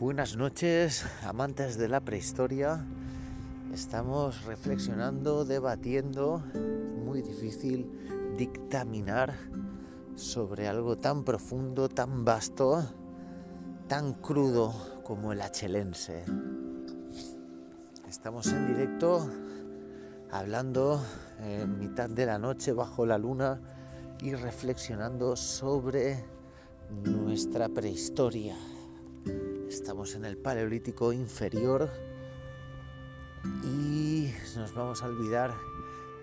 Buenas noches, amantes de la prehistoria. Estamos reflexionando, debatiendo. Muy difícil dictaminar sobre algo tan profundo, tan vasto, tan crudo como el achelense. Estamos en directo hablando en mitad de la noche bajo la luna y reflexionando sobre nuestra prehistoria. Estamos en el Paleolítico inferior y nos vamos a olvidar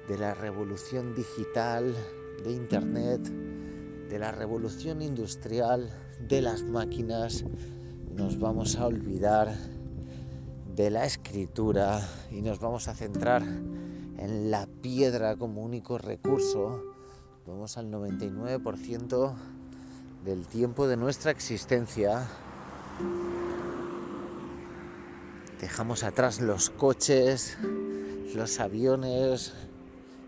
de la revolución digital, de Internet, de la revolución industrial, de las máquinas. Nos vamos a olvidar de la escritura y nos vamos a centrar en la piedra como único recurso. Vamos al 99% del tiempo de nuestra existencia Dejamos atrás los coches, los aviones,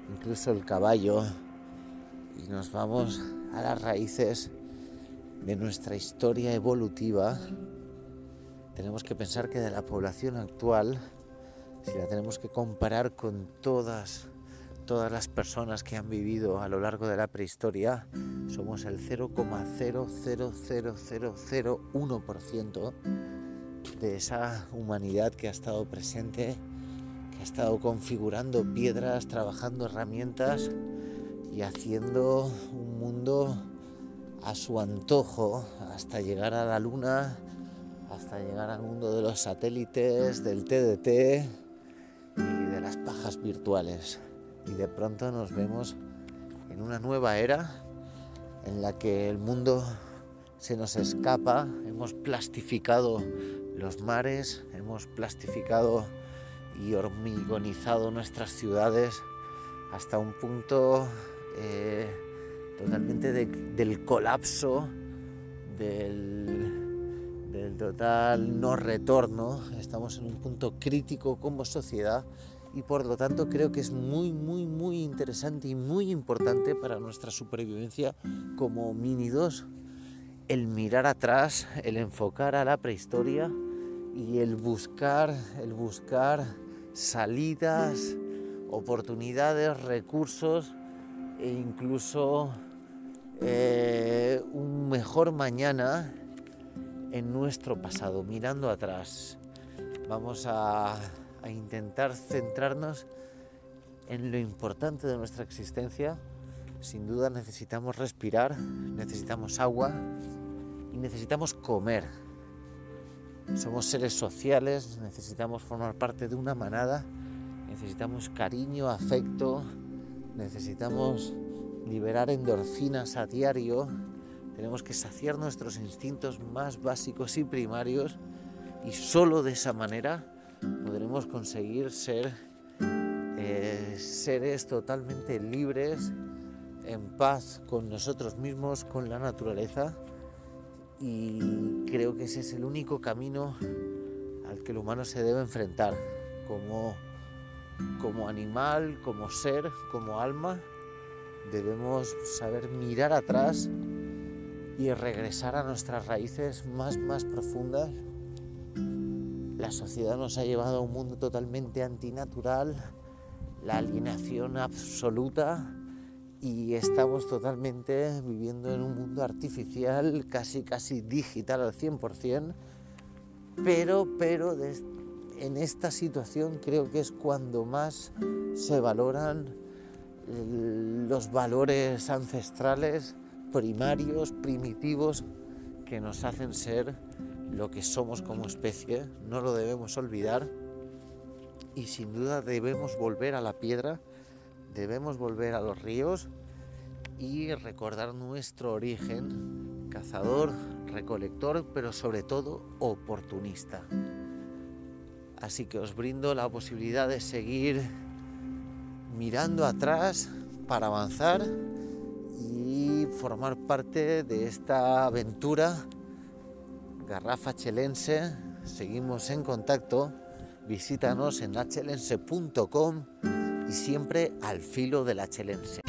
incluso el caballo y nos vamos a las raíces de nuestra historia evolutiva. Tenemos que pensar que de la población actual, si la tenemos que comparar con todas todas las personas que han vivido a lo largo de la prehistoria, somos el 0,00001% de esa humanidad que ha estado presente, que ha estado configurando piedras, trabajando herramientas y haciendo un mundo a su antojo hasta llegar a la luna, hasta llegar al mundo de los satélites, del TDT y de las pajas virtuales. Y de pronto nos vemos en una nueva era en la que el mundo se nos escapa, hemos plastificado los mares, hemos plastificado y hormigonizado nuestras ciudades hasta un punto eh, totalmente del colapso, del, del total no retorno. Estamos en un punto crítico como sociedad y por lo tanto creo que es muy, muy, muy interesante y muy importante para nuestra supervivencia como 2 el mirar atrás, el enfocar a la prehistoria y el buscar, el buscar salidas, oportunidades, recursos e incluso eh, un mejor mañana en nuestro pasado, mirando atrás. Vamos a a intentar centrarnos en lo importante de nuestra existencia. Sin duda necesitamos respirar, necesitamos agua y necesitamos comer. Somos seres sociales, necesitamos formar parte de una manada, necesitamos cariño, afecto, necesitamos liberar endorfinas a diario, tenemos que saciar nuestros instintos más básicos y primarios y solo de esa manera podremos conseguir ser eh, seres totalmente libres, en paz con nosotros mismos, con la naturaleza. Y creo que ese es el único camino al que el humano se debe enfrentar como, como animal, como ser, como alma. Debemos saber mirar atrás y regresar a nuestras raíces más, más profundas la sociedad nos ha llevado a un mundo totalmente antinatural, la alienación absoluta y estamos totalmente viviendo en un mundo artificial, casi casi digital al 100%, pero, pero en esta situación creo que es cuando más se valoran los valores ancestrales, primarios, primitivos, que nos hacen ser lo que somos como especie, no lo debemos olvidar y sin duda debemos volver a la piedra, debemos volver a los ríos y recordar nuestro origen, cazador, recolector, pero sobre todo oportunista. Así que os brindo la posibilidad de seguir mirando atrás para avanzar y formar parte de esta aventura Garrafa Chelense, seguimos en contacto, visítanos en achelense.com y siempre al filo de la chelense.